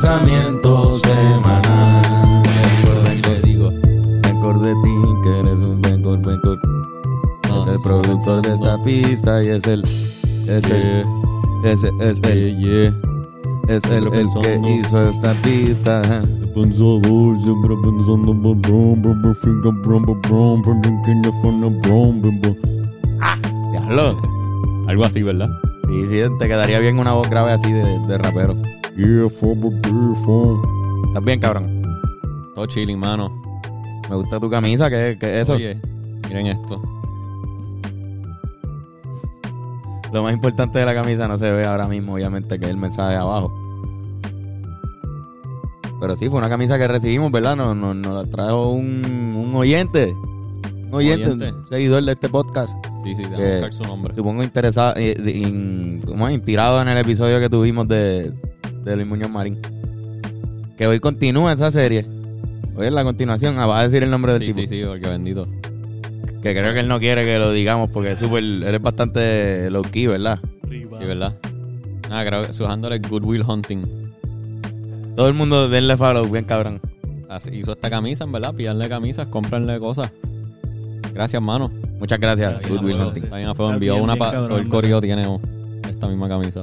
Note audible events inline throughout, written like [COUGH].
pensamiento semanal. Y le digo, Rencor de ti, que eres un rencor, rencor. no, Es el productor de esta pista y es el. Es el. Es el. Es el. yeah, yeah. Es el, el que hizo esta pista. Pensador, siempre pensando brum. Diablo. Algo así, ¿verdad? Sí, sí, te quedaría bien una voz grave así de, de rapero. ¿Estás bien, cabrón? Todo chilling, mano. Me gusta tu camisa, ¿qué, qué es eso? Oye, miren esto. Lo más importante de la camisa no se ve ahora mismo, obviamente, que es el mensaje abajo. Pero sí, fue una camisa que recibimos, ¿verdad? Nos, nos, nos la trajo un, un oyente. Un oyente, Oyente. un seguidor de este podcast. Sí, sí, Que- déjame buscar su nombre. Supongo interesado, eh, de- in- ¿cómo es? inspirado en el episodio que tuvimos de, de Luis Muñoz Marín. Que hoy continúa esa serie. Hoy es la continuación. Ah, va a decir el nombre del Sí, tipo. sí, sí, porque bendito. Que creo que él no quiere que lo digamos porque es súper. Él es bastante low key, ¿verdad? Sí, ¿verdad? Nada, creo que su handle es Goodwill Hunting. Todo el mundo denle follow, bien cabrón. Así hizo esta camisa, en verdad. Pillarle camisas, cómprenle cosas. Gracias, mano. Muchas gracias, Está Good bien, Will bueno, Hunting. Está Envió bien, una bien pa- cabrón, Todo el correo tiene esta misma camisa.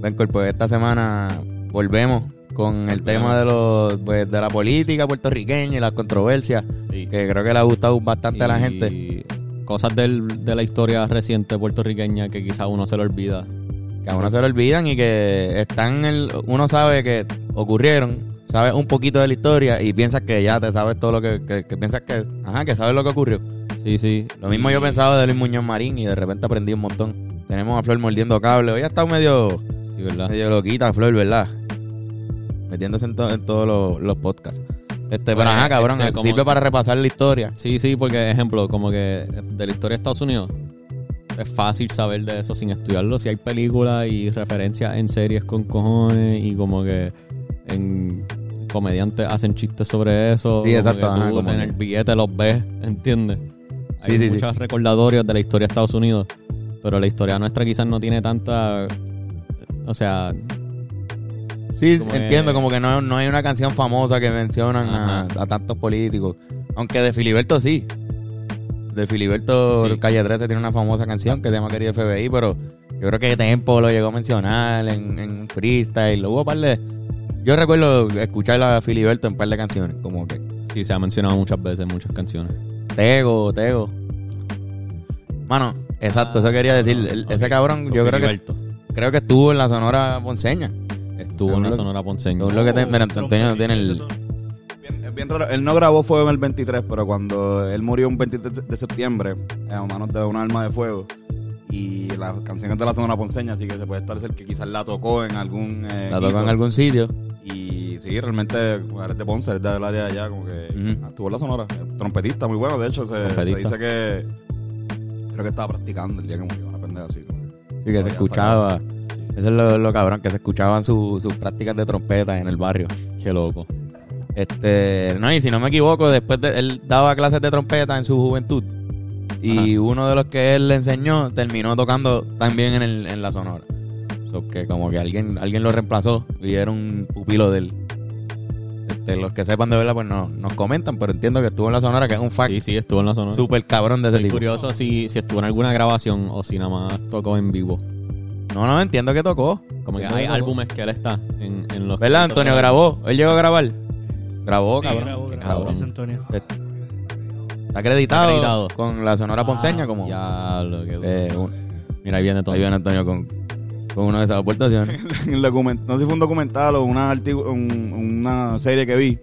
Ven, pues esta semana volvemos con el tema de los pues, de la política puertorriqueña y las controversias, Sí. que creo que le ha gustado bastante a la gente. Cosas del- de la historia reciente puertorriqueña que quizá uno se le olvida. Que a uno se lo olvidan y que están el, uno sabe que ocurrieron, sabe un poquito de la historia y piensas que ya te sabes todo lo que, que, que piensas que, ajá, que sabes lo que ocurrió. Sí, sí. Lo mismo Y- yo pensaba de Luis Muñoz Marín y de repente aprendí un montón. Tenemos a Flor mordiendo cable. Hoy ha estado medio, Sí, ¿verdad? medio loquita Flor, ¿verdad? Metiéndose en, to- en todos los, los podcasts. Este, pero ajá, cabrón, este, como- sirve para repasar la historia. Sí, sí, porque, ejemplo, como que de la historia de Estados Unidos, es fácil saber de eso sin estudiarlo. Si hay películas y referencias en series con cojones y como que en comediantes hacen chistes sobre eso. Sí, exacto, ajá, en que- el billete los ves, ¿entiendes? Sí, hay sí, sí. muchos recordatorios de la historia de Estados Unidos, pero la historia nuestra quizás no tiene tanta... O sea, Sí, Como entiendo, como que no, no hay una canción famosa que mencionan a, a tantos políticos. Aunque de Filiberto sí. De Filiberto Sí. Calle 13 tiene una famosa canción que se llama Querido FBI, pero yo creo que Tempo lo llegó a mencionar en, en freestyle. Hubo un par de... Yo recuerdo escuchar a Filiberto en un par de canciones, como que sí, se ha mencionado muchas veces muchas canciones. Tego, Tego. Mano, exacto, eso quería decir. El- Ese cabrón, so yo creo que, creo que estuvo en la Sonora Ponceña. Estuvo en la lo- Sonora Ponceña. lo que te- mira, Antonio tiene el... Bien- es bien raro. Él no grabó fuego en el 23, pero cuando él murió un 23 de septiembre, a manos de un arma de fuego, y las canciones de la Sonora Ponceña, así que se puede estar cerca que quizás la tocó en algún. eh, La tocó en algún sitio. Y sí, realmente bueno, es de Ponce, es del área de allá, como que estuvo en la Sonora. Trompetista, muy bueno, de hecho, se, dice que. Creo que estaba practicando el día que murió, una pendeja así. Como Sí, que se escuchaba. Eso es lo, lo cabrón, que se escuchaban su- sus prácticas de trompeta en el barrio. Qué loco. Este, no, y si no me equivoco, después de, él daba clases de trompeta en su juventud. Y uno de los que él le enseñó terminó tocando también en, el, en la sonora. So que como que alguien, alguien lo reemplazó y era un pupilo de él. Este, los que sepan de verdad, pues no, nos comentan, pero entiendo que estuvo en la sonora, que es un fact Sí, sí, estuvo en la Sonora. súper cabrón de ese Estoy tipo. curioso si, si estuvo en alguna grabación o si nada más tocó en vivo. No, no, entiendo que tocó. Como que Entiendo hay tocó. álbumes que él está en, en los... ¿Verdad, Antonio? ¿Grabó? ¿Él llegó a grabar? Grabó, Sí, cabrón. grabó, Qué grabó, cabrón. Antonio. Está acreditado, Está acreditado. con la Sonora Ponceña como... Ya, lo que... eh, un- Mira, ahí viene todo. ahí viene Antonio con, con una de esas aportaciones. [LAUGHS] el document- no sé si fue un documental o una, un- una serie que vi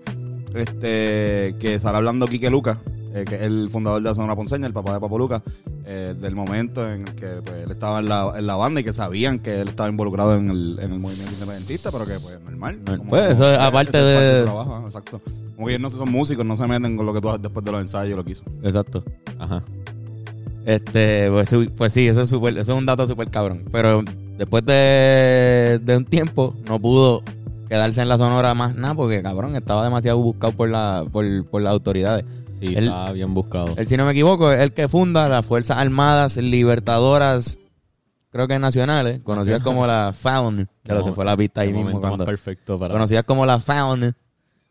este que sale hablando Quique Lucas eh, que es el fundador de la Sonora Ponceña el papá de Papo Lucas eh, del momento en el que pues, él estaba en la, en la banda y que sabían que él estaba involucrado en el, en el movimiento independentista pero que pues normal No, Como- pues, eso es aparte es de- trabajo, exacto como que ellos no son músicos no se meten con lo que tú haces después de los ensayos lo que hizo Exacto. Ajá. Este, pues, sí, pues sí, eso es, súper- eso es un dato súper cabrón. Pero después de, de un tiempo, no pudo quedarse en la sonora más nada porque, cabrón, estaba demasiado buscado por, la, por, por las autoridades. Sí, Él- está bien buscado. Él, si no me equivoco, es el que funda las Fuerzas Armadas Libertadoras creo que nacionales, conocidas como la Faun, [LAUGHS] que lo se fue la pista ahí mismo. Cuando, perfecto para... conocidas como la Faun.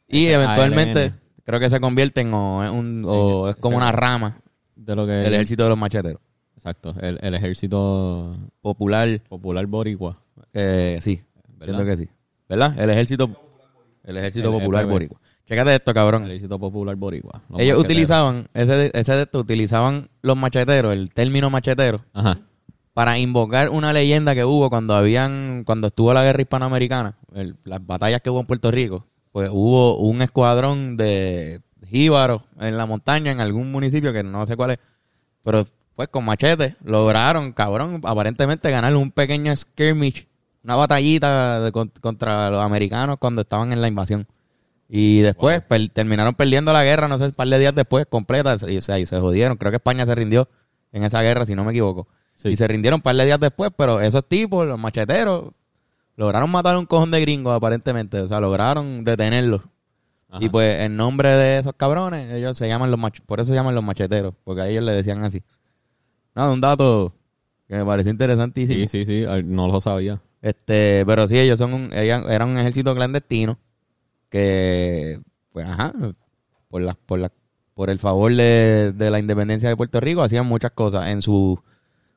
Y Ese eventualmente ALN. creo que se convierten o un, o es como una rama de lo que... del ejército de los macheteros. Exacto, el, el ejército Popular, popular boricua. eh, sí, ¿Verdad? entiendo que sí. ¿Verdad? El ejército, el ejército El popular FB. boricua. Chécate esto, cabrón. El ejército popular boricua. los Ellos macheteros. utilizaban, ese de, ese de esto, utilizaban los macheteros, el término machetero, Ajá. para invocar una leyenda que hubo cuando habían, cuando estuvo la guerra hispanoamericana, el- las batallas que hubo en Puerto Rico, pues hubo un escuadrón de jíbaros en la montaña, en algún municipio que no sé cuál es, pero pues con machete lograron, cabrón, aparentemente ganar un pequeño skirmish, una batallita de- con- contra los americanos cuando estaban en la invasión. Y después per- terminaron perdiendo la guerra, no sé, un par de días después, completa, y, o sea, y se jodieron. Creo que España se rindió en esa guerra, si no me equivoco. Sí. Y se rindieron un par de días después, pero esos tipos, los macheteros, lograron matar a un cojón de gringos, aparentemente. O sea, lograron detenerlos. Ajá. Y pues, en nombre de esos cabrones, ellos se llaman los mach por eso se llaman los macheteros, porque a ellos le decían así. Nada, un dato que me pareció interesantísimo. Sí, sí, sí, no lo sabía. Este, pero sí, ellos son un, eran un ejército clandestino que, pues, ajá, por la, por la, por el favor de, de la independencia de Puerto Rico hacían muchas cosas. En su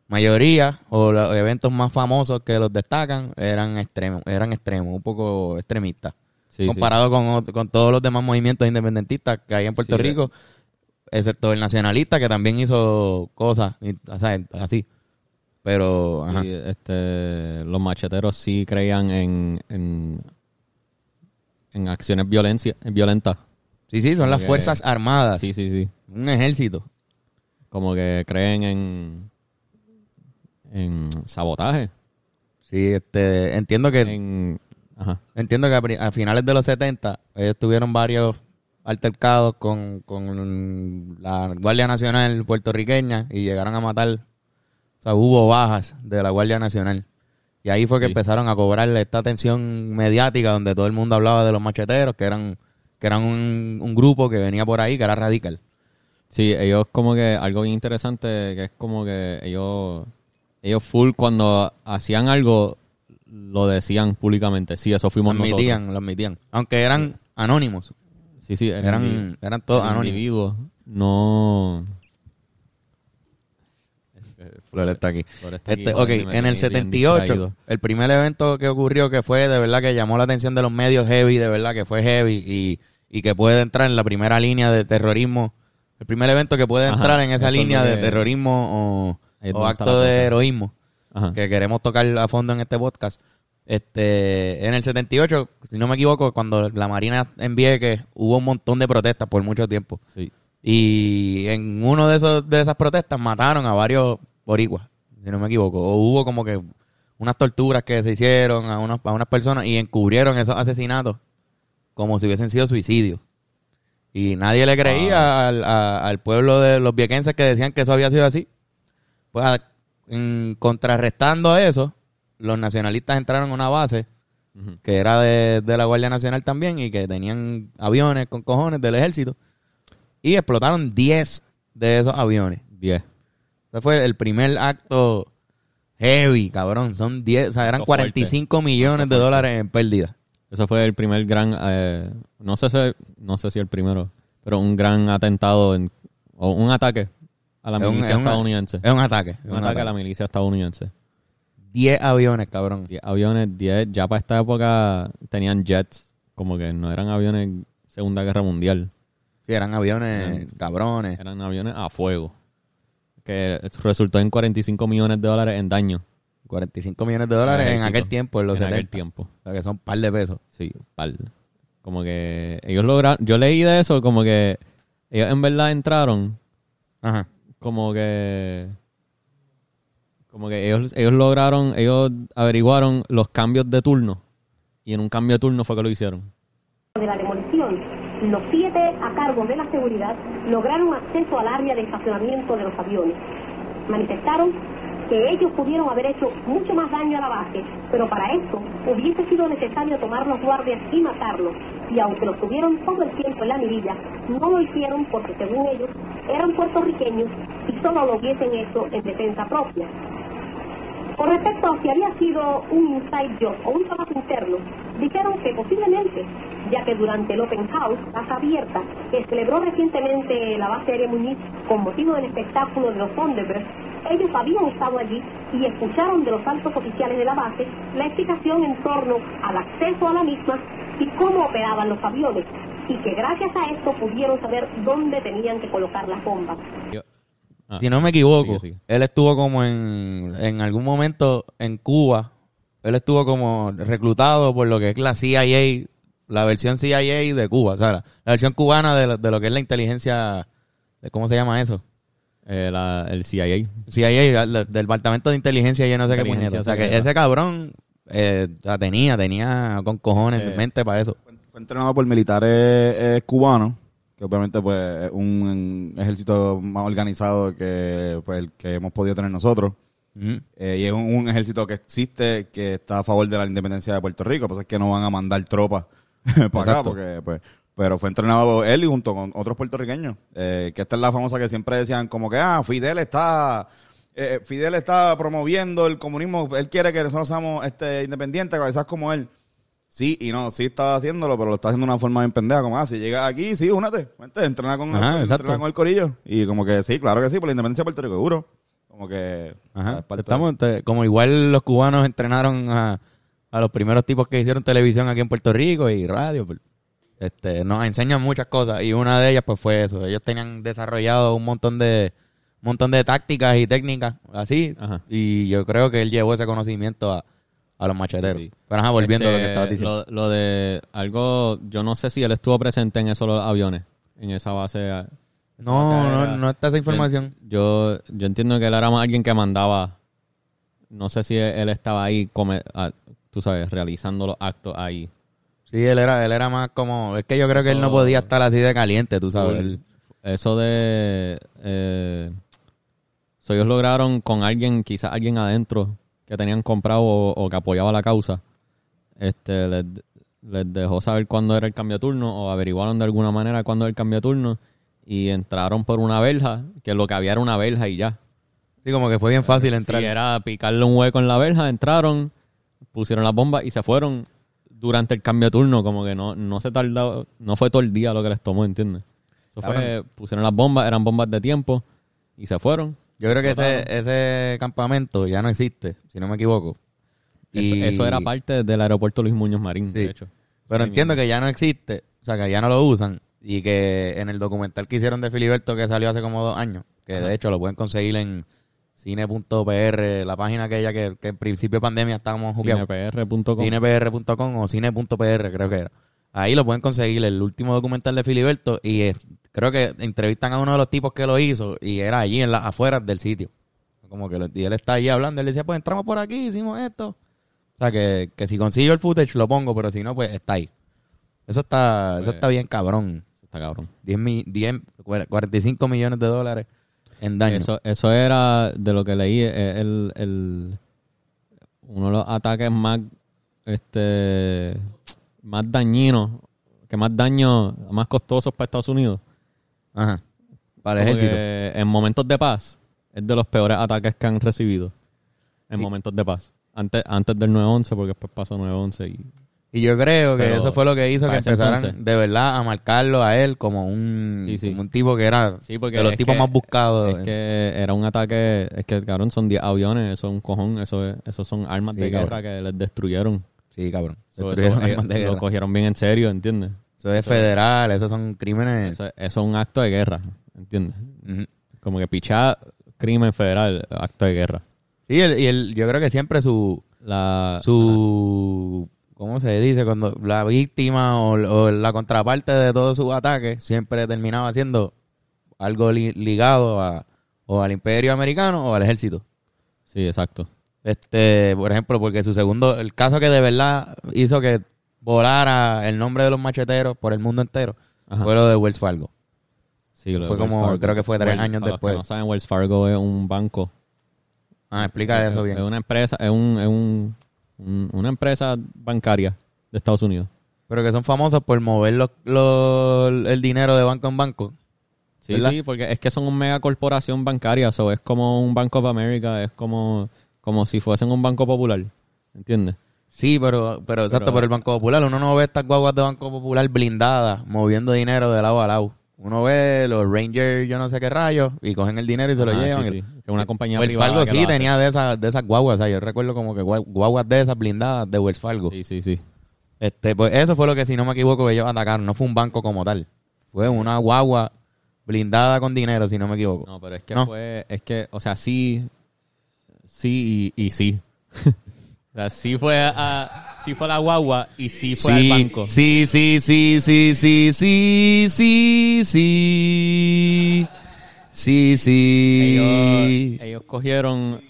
mayoría o los eventos más famosos que los destacan eran extremos, eran extremos, un poco extremistas. Sí, comparado Con, ot- con todos los demás movimientos independentistas que hay en Puerto Sí, Rico, excepto el nacionalista que también hizo cosas, y- o sea, así. Pero, sí. ajá. Sí, este, los macheteros sí creían en, en, en acciones violencia, violentas. Sí, sí, son las que- Fuerzas Armadas. Sí, sí, sí. Un ejército. Como que creen en, en sabotaje. Sí, este, entiendo que En, ajá. entiendo que a, a finales de los 70 ellos tuvieron varios altercados con, con la Guardia Nacional puertorriqueña y llegaron a matar, o sea, hubo bajas de la Guardia Nacional. Y ahí fue que Sí. empezaron a cobrarle esta atención mediática donde todo el mundo hablaba de los macheteros, que eran que eran un, un grupo que venía por ahí, que era radical. Sí, ellos como que algo bien interesante que es como que ellos ellos full cuando hacían algo lo decían públicamente. Sí, eso Lo fuimos admitían, lo admitían. Aunque eran anónimos. Sí, sí, Eran, eran todos individuo no Flor está aquí. Flor está aquí, Este, ok, me en el bien 78, distraído. el primer evento que ocurrió que fue de verdad que llamó la atención de los medios heavy, de verdad que fue heavy y, y que puede entrar en la primera línea de terrorismo. El primer evento que puede Ajá, entrar en esa es línea de terrorismo o, o acto de heroísmo Ajá. que queremos tocar a fondo en este podcast. Este, en el 78, si no me equivoco, cuando la Marina en Vieques hubo un montón de protestas por mucho tiempo. Sí. Y en uno de esos de esas protestas mataron a varios boricuas, si no me equivoco. O hubo como que unas torturas que se hicieron a unas, a unas personas y encubrieron esos asesinatos como si hubiesen sido suicidios. Y nadie le creía al, a- al pueblo de los viequenses que decían que eso había sido así. Pues a- en- contrarrestando a eso, los nacionalistas entraron a una base que era de, de la Guardia Nacional también y que tenían aviones con cojones del ejército. Y explotaron 10 de esos aviones. Diez. Ese fue el primer acto heavy, cabrón. Son 10, o sea, eran Acto fuerte. 45 millones de dólares en pérdida. Eso fue el primer gran, eh, no sé si, no sé si el primero, pero un gran atentado en, o un ataque a la milicia es estadounidense. Es un ataque. es un ataque a la milicia estadounidense. 10 aviones, cabrón. 10 aviones, 10, ya para esta época tenían jets, como que no eran aviones Segunda Guerra Mundial, Sí, eran aviones Eran- cabrones. eran aviones a fuego, que resultó en 45 millones de dólares en daño 45 millones de dólares en aquel tiempo, en los en 70. aquel tiempo. O sea, que son un par de pesos. Sí, pal. Como que ellos lograron, yo leí de eso, como que ellos en verdad entraron Ajá. como que como que ellos, ellos lograron, ellos averiguaron los cambios de turno y en un cambio de turno fue que lo hicieron. de la demolición, los siete a cargo de la seguridad lograron acceso al área de estacionamiento de los aviones. Manifestaron que ellos pudieron haber hecho mucho más daño a la base, pero para eso hubiese sido necesario tomar los guardias y matarlos. Y aunque los tuvieron todo el tiempo en la mirilla, no lo hicieron porque según ellos eran puertorriqueños y solo lo hubiesen hecho en defensa propia. Con respecto a si había sido un inside job o un trabajo interno, dijeron que posiblemente, ya que durante el Open House, casa abierta, que celebró recientemente la base aérea Muñiz con motivo del espectáculo de los Thunderbirds, ellos habían estado allí y escucharon de los altos oficiales de la base la explicación en torno al acceso a la misma y cómo operaban los aviones, y que gracias a esto pudieron saber dónde tenían que colocar las bombas. Ah, si no me equivoco, sigue, sigue. él estuvo como en, en algún momento en Cuba. Él estuvo como reclutado por lo que es la CIA, la versión CIA de Cuba, o sea, la, la versión cubana de, lo- de lo que es la inteligencia, de ¿cómo se llama eso? Eh, la- el CIA. CIA, del Departamento de Inteligencia y yo no sé qué puñeta. O sea, que ese cabrón eh, la tenía, tenía con cojones Eh. en mente para eso. Fue entrenado por militares eh, cubanos, que obviamente pues es un ejército más organizado que pues, el que hemos podido tener nosotros. Eh, y es un, un ejército que existe, que está a favor de la independencia de Puerto Rico. Pues es que no van a mandar tropas [LAUGHS] para acá, porque pues... Pero fue entrenado él y junto con otros puertorriqueños. Eh, que esta es la famosa que siempre decían como que, ah, Fidel está... eh, Fidel está promoviendo el comunismo. Él quiere que nosotros seamos este, independientes, quizás como él. Sí y no, sí está haciéndolo, pero lo está haciendo de una forma bien pendeja. Como, ah, si llegas aquí, sí, únete. Vente, entrena con, Ajá, entrena exacto. con el corillo. Y como que sí, claro que sí, por la independencia de Puerto Rico, seguro. Como que... Ajá. de- Estamos, como igual los cubanos entrenaron a, a los primeros tipos que hicieron televisión aquí en Puerto Rico y radio. pues, Este, nos enseñan muchas cosas y una de ellas pues fue eso. Ellos tenían desarrollado un montón de un montón de tácticas y técnicas así Ajá. y yo creo que él llevó ese conocimiento a, a los macheteros. Sí. Pero ajá, volviendo a lo que Este, estabas diciendo. Lo, lo de algo, yo no sé si él estuvo presente en esos aviones, en esa base. esa no, base no, no está esa información. Yo, yo entiendo que él era más alguien que mandaba. No sé si él estaba ahí, come- tú sabes, realizando los actos ahí. Sí, él era, él era más como, es que yo creo que él no podía estar así de caliente, tú sabes. Él- Eso de. Eh, so ellos lograron con alguien, quizás alguien adentro que tenían comprado o, o que apoyaba la causa, este les, les dejó saber cuándo era el cambio de turno o averiguaron de alguna manera cuándo era el cambio de turno y entraron por una verja, que lo que había era una verja y ya. sí, como que fue bien fácil entrar. Si era picarle un hueco en la verja, entraron, pusieron las bombas y se fueron durante el cambio de turno, como que no, no se tardó, no fue todo el día lo que les tomó, ¿entiendes? Eso fue, pusieron las bombas, eran bombas de tiempo y se fueron. Yo creo que ese, ese campamento ya no existe, si no me equivoco. Y- Eso, eso era parte del aeropuerto Luis Muñoz Marín, Sí. de hecho. Pero Sí, entiendo mismo. que ya no existe, o sea, que ya no lo usan. Y que en el documental que hicieron de Filiberto, que salió hace como dos años, que de hecho lo pueden conseguir en cine.pr, la página aquella que, que en principio de pandemia estábamos jugueados. cinepr.com. cinepr.com o cine.pr, creo que era. Ahí lo pueden conseguir, el último documental de Filiberto, y es- creo que entrevistan a uno de los tipos que lo hizo, y era allí, en las afueras del sitio. Como que lo- y él está allí hablando, él decía, pues entramos por aquí, hicimos esto. O sea, que, que si consigo el footage lo pongo, pero si no, pues está ahí. Eso está, eso Pues- está bien cabrón. Eso está cabrón. 10, mi- 10, 45 millones de dólares en daño. Eso, eso era de lo que leí, eh, el, el- uno de los ataques más este más dañinos, que más daño, más costosos para Estados Unidos. Ajá. Para el ejército. en momentos de paz es de los peores ataques que han recibido en Sí. momentos de paz. Antes, antes del 9-11, porque después pasó 9-11 y Y yo creo que Pero eso fue lo que hizo que empezaran entonces- de verdad a marcarlo a él como un, Sí, sí. como un tipo que era Sí, porque de los tipos que- más buscados. Es que era un ataque, es que cabrón, son 10 aviones, eso es un cojón, eso es, eso son armas de cabrón. guerra que les destruyeron. Sí, cabrón. So, Destruyeron eso, ellos armas de lo guerra. cogieron bien en serio, ¿entiendes? Eso es federal, esos son crímenes. Eso, eso es un acto de guerra, ¿entiendes? Como que pichar crimen federal, acto de guerra. Sí, el- y el, yo creo que siempre su, La, su ¿cómo se dice? Cuando la víctima o, o la contraparte de todos sus ataques siempre terminaba siendo algo li- ligado a, o al imperio americano o al ejército. Sí, exacto. Este, por ejemplo, porque su segundo, el caso que de verdad hizo que volara el nombre de los macheteros por el mundo entero Ajá. fue lo de Wells Fargo. Sí, lo de fue Wells como- Fargo. creo que fue tres Wells- años para los que después. no saben, Wells Fargo es un banco. Ah, explica eso Es- bien. Es una empresa, es, un, es un- un- una empresa bancaria de Estados Unidos. Pero que son famosos por mover los, los- el dinero de banco en banco. Sí, ¿Verdad? sí, porque es que son una mega corporación bancaria, so, es como un Bank of America, es como, como si fuesen un banco popular. ¿Entiendes? Sí, pero, pero exacto, por el Banco Popular uno no ve estas guaguas de Banco Popular blindadas, moviendo dinero de lado a lado. Uno ve los Rangers, yo no sé qué rayos, y cogen el dinero y se lo Ah, llevan. sí, sí. Que una compañía Wells Fargo que sí tenía de esas, de esas guaguas, o sea, yo recuerdo como que gua- guaguas de esas blindadas de Wells Fargo. Sí, sí, sí. Este, pues eso fue lo que, si no me equivoco, ellos atacaron. No fue un banco como tal. Fue una guagua blindada con dinero, si no me equivoco. No, pero es que No. fue, es que, o sea, sí, sí y, y sí. [LAUGHS] sea, sí fue a, sí fue a la guagua y sí fue sí, al banco. Sí, sí, sí, sí, sí, sí, sí, sí. Sí, sí. Ellos, ellos cogieron.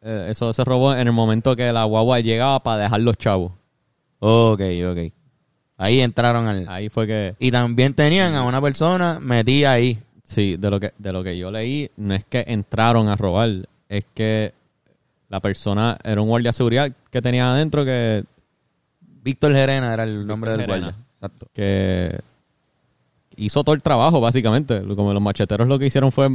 Eh, eso se robó en el momento que la guagua llegaba para dejar los chavos. Ok, ok. Ahí entraron al. Ahí fue que. Y también tenían a una persona metida ahí. Sí, de lo que, de lo que yo leí, no es que entraron a robar, es que la persona era un guardia de seguridad que tenía adentro que, Víctor Gerena era el nombre del Gerena. guardia. Exacto. que hizo todo el trabajo, básicamente. Como los macheteros lo que hicieron fue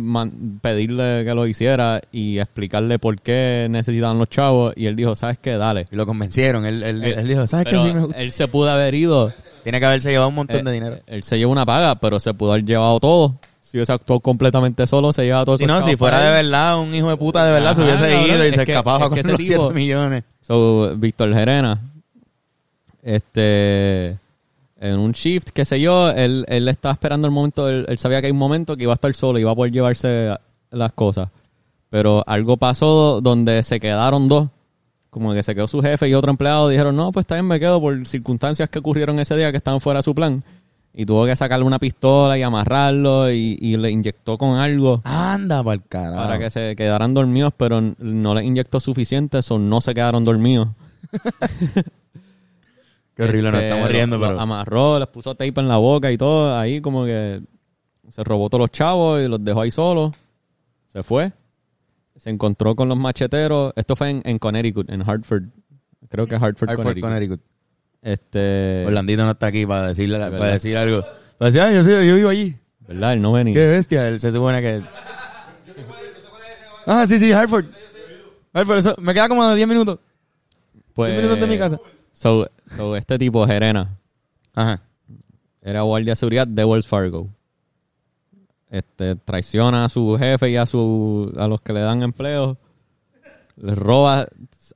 pedirle que lo hiciera y explicarle por qué necesitaban los chavos. Y él dijo, ¿sabes qué? Dale. Y lo convencieron. Él, él, Eh, él dijo, ¿sabes qué? Sí me él se pudo haber ido. Tiene que haberse llevado un montón Eh, de dinero. Él se llevó una paga, pero se pudo haber llevado todo. Si hubiese actuado completamente solo, se llevaba todo Si no, si fuera de verdad un hijo de puta de verdad, se hubiese ido y se que- escapaba es con que ese los tipo- 7 millones. So, Víctor Gerena, este, en un shift, qué sé yo, él, él estaba esperando el momento, él, sabía que hay un momento que iba a estar solo y iba a poder llevarse las cosas. Pero algo pasó donde se quedaron dos. Como que se quedó su jefe y otro empleado. Dijeron, no, pues también me quedo por circunstancias que ocurrieron ese día que estaban fuera de su plan. Y tuvo que sacarle una pistola y amarrarlo y, y le inyectó con algo Anda pa'l carajo. para que se quedaran dormidos, pero no les inyectó suficiente, eso no se quedaron dormidos. [LAUGHS] Qué horrible, nos Este, estamos riendo, pero... amarró, les puso tape en la boca y todo, ahí como que se robó todos los chavos y los dejó ahí solos. Se fue. Se encontró con los macheteros. Esto fue en, en Connecticut, en Hartford. Creo que Hartford, Hartford, Connecticut. Connecticut. Este, Orlandito no está aquí para decirle, para decir algo. Para decir, yo, soy- yo vivo allí. ¿verdad? Él no venía. Qué bestia. Él se supone que... Ah, sí, sí, Hartford. Hartford, eso me queda como 10 minutos. Pues, 10 minutos de mi casa. So, so este tipo, Gerena, Ajá. era guardia de seguridad de Wells Fargo. Este, traiciona a su jefe y a su a los que le dan empleo. Le roba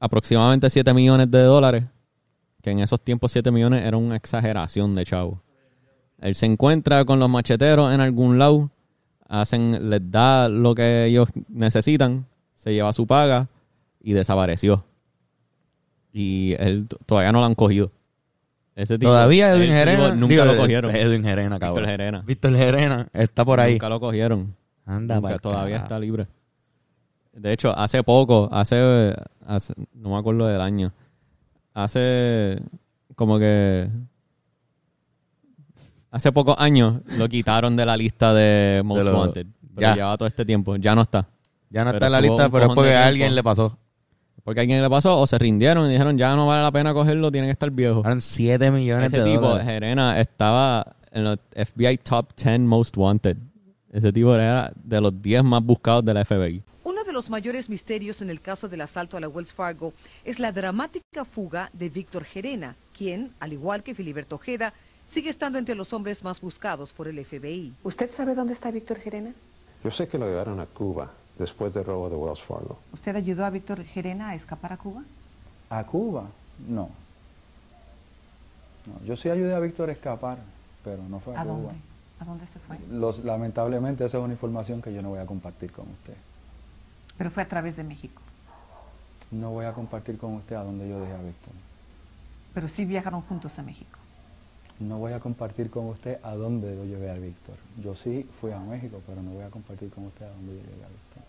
aproximadamente 7 millones de dólares. Que en esos tiempos 7 millones era una exageración de chavo. Él se encuentra con los macheteros en algún lado. Hacen, les da lo que ellos necesitan. Se lleva su paga y desapareció. Y él todavía no lo han cogido. Ese tipo- Todavía Edwin Gerena... Nunca digo, lo cogieron. Edwin Gerena, cabrón. Víctor Gerena. Víctor Gerena está por ahí. Nunca lo cogieron. Anda, Nunca, todavía está libre. De hecho, hace poco, hace, hace- no me acuerdo del año, hace como que hace pocos años lo quitaron de la lista de Most De lo- Wanted. Pero ya. llevaba todo este tiempo, ya no está. Ya no Pero está en la lista, pero es porque a alguien le pasó. Porque a alguien le pasó o se rindieron y dijeron ya no vale la pena cogerlo, tiene que estar viejo. Eran 7 millones Ese de tipo, dólares. Gerena, estaba en los FBI Top 10 Most Wanted. Ese tipo era de los 10 más buscados de la FBI. Los mayores misterios en el caso del asalto a la Wells Fargo es la dramática fuga de Víctor Gerena, quien, al igual que Filiberto Ojeda, sigue estando entre los hombres más buscados por el FBI. ¿Usted sabe dónde está Víctor Gerena? Yo sé que lo llevaron a Cuba después del robo de Wells Fargo. ¿Usted ayudó a Víctor Gerena a escapar a Cuba? ¿A Cuba? No. No, Yo sí ayudé a Víctor a escapar, pero no fue a, ¿A Cuba. dónde? ¿A dónde se fue? Los- lamentablemente esa es una información que yo no voy a compartir con usted. Pero fue a través de México. No voy a compartir con usted a dónde yo dejé a Víctor. Pero sí viajaron juntos a México. No voy a compartir con usted a dónde yo llevé a Víctor. Yo sí fui a México, pero no voy a compartir con usted a dónde yo llevé a Víctor.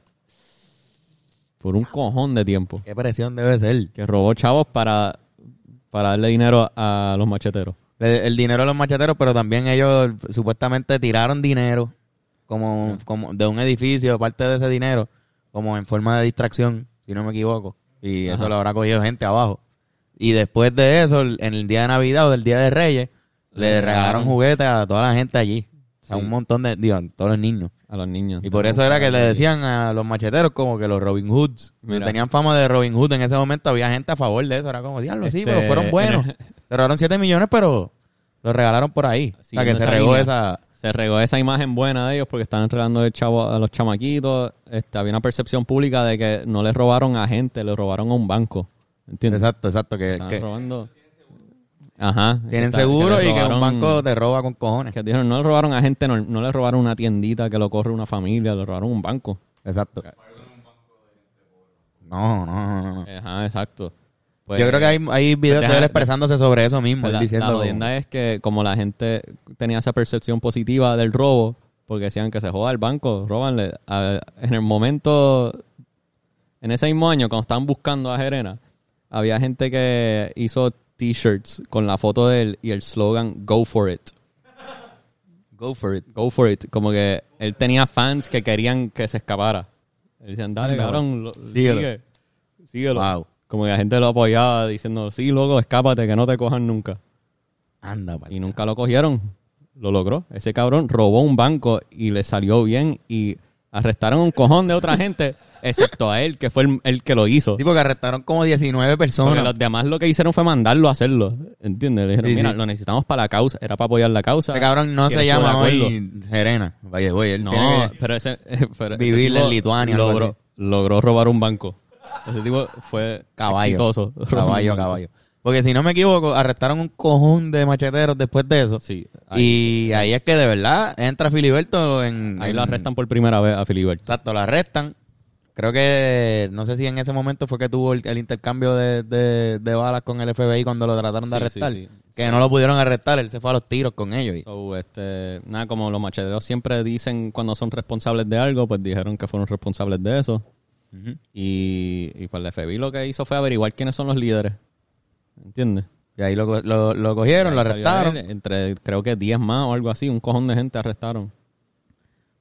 Por un cojón de tiempo. Qué presión debe ser. Que robó chavos para, para darle dinero a los macheteros. El, el dinero de los macheteros, pero también ellos supuestamente tiraron dinero como, como de un edificio, parte de ese dinero, como en forma de distracción, si no me equivoco. Y eso lo habrá cogido gente abajo. Y después de eso, en el día de Navidad o del día de Reyes, le Le regalaron juguetes a toda la gente allí. A un montón de, digo, a todos los niños. A los niños. Y por eso era que le decían a los macheteros como que los Robin Hoods. Mira. Tenían fama de Robin Hood. En ese momento había gente a favor de eso. Era como, diablo, sí, Este, pero fueron buenos. en [LAUGHS] Se robaron 7 millones, pero los regalaron por ahí. o sea, que Siguiendo se regó esa... Se regó esa imagen buena de ellos porque estaban regalando el chavo a los chamaquitos. Este, había una percepción pública de que no les robaron a gente, le robaron a un banco. ¿Entiendes? Exacto, exacto. Que, Estaban que robando. Ajá. tienen Está- seguro le y que un banco te roba con cojones. Que dijeron, no le robaron a gente, no, no le robaron una tiendita que lo corre una familia, le robaron un banco. Exacto. No, no, no, no. Ajá, exacto. Pues, Yo creo que hay, hay videos deja- de él expresándose sobre eso mismo. Pues la, diciendo la como- es que como la gente tenía esa percepción positiva del robo, porque decían que se joda el banco, robanle. a- en el momento, en ese mismo año, cuando estaban buscando a Jerena, había gente que hizo t-shirts con la foto de él y el slogan Go for it. Go for it. Go for it. Como que él tenía fans que querían que se escapara. Él decían, dale, cabrón, lo- síguelo. sigue, síguelo. Wow. Como que la gente lo apoyaba diciendo, sí, loco, escápate, que no te cojan nunca. Anda. Y nunca lo cogieron. Lo logró. Ese cabrón robó un banco y le salió bien y arrestaron un cojón de otra gente, [LAUGHS] excepto a él, que fue el, el que lo hizo. Sí, porque arrestaron como 19 personas. Porque los demás lo que hicieron fue mandarlo a hacerlo. ¿Entiendes? Le dijeron, Sí, mira, sí. lo necesitamos para la causa. Era para apoyar la causa. Ese cabrón no se de llama acuerdo. hoy Jerena. Vaya, güey, él No, que- pero ese... [LAUGHS] pero ese vivir tipo en Lituania, algo Logró, así. logró robar un banco. Ese tipo fue Caballo. exitoso. Caballo, [LAUGHS] caballo. Porque si no me equivoco, arrestaron un cojón de macheteros después de eso. Sí. Ahí, Y ahí es que de verdad entra Filiberto en... ahí en- lo arrestan por primera vez a Filiberto. Exacto, lo arrestan. Creo que, no sé si en ese momento fue que tuvo el, el intercambio de, de- de balas con el FBI cuando lo trataron de Sí, arrestar. sí, sí. Que no lo pudieron arrestar, él se fue a los tiros con ellos. y- So, este, nada, como los macheteros siempre dicen cuando son responsables de algo, pues dijeron que fueron responsables de eso. Y, y pues el FBI lo que hizo fue averiguar quiénes son los líderes. ¿Entiendes? Y ahí lo, lo, lo cogieron, Ahí lo arrestaron. él, entre creo que 10 más o algo así, un cojón de gente arrestaron.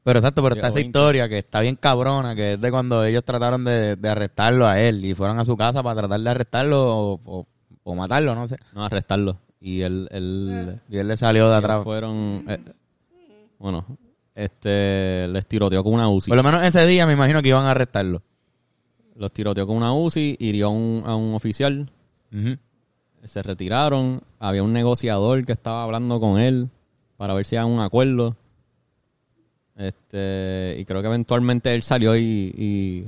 Pero exacto, pero está esa 20. historia que está bien cabrona, que es de cuando ellos trataron de, de arrestarlo a él y fueron a su casa para tratar de arrestarlo o, o- o matarlo, no sé. No, arrestarlo. Y él, él, Y él le salió de atrás. fueron, eh, bueno, este, les tiroteó con una UCI. Por lo menos ese día me imagino que iban a arrestarlo. Los tiroteó con una UCI, hirió a un, a un oficial, se retiraron, había un negociador que estaba hablando con él para ver si había un acuerdo. Este, y creo que eventualmente él salió y, y-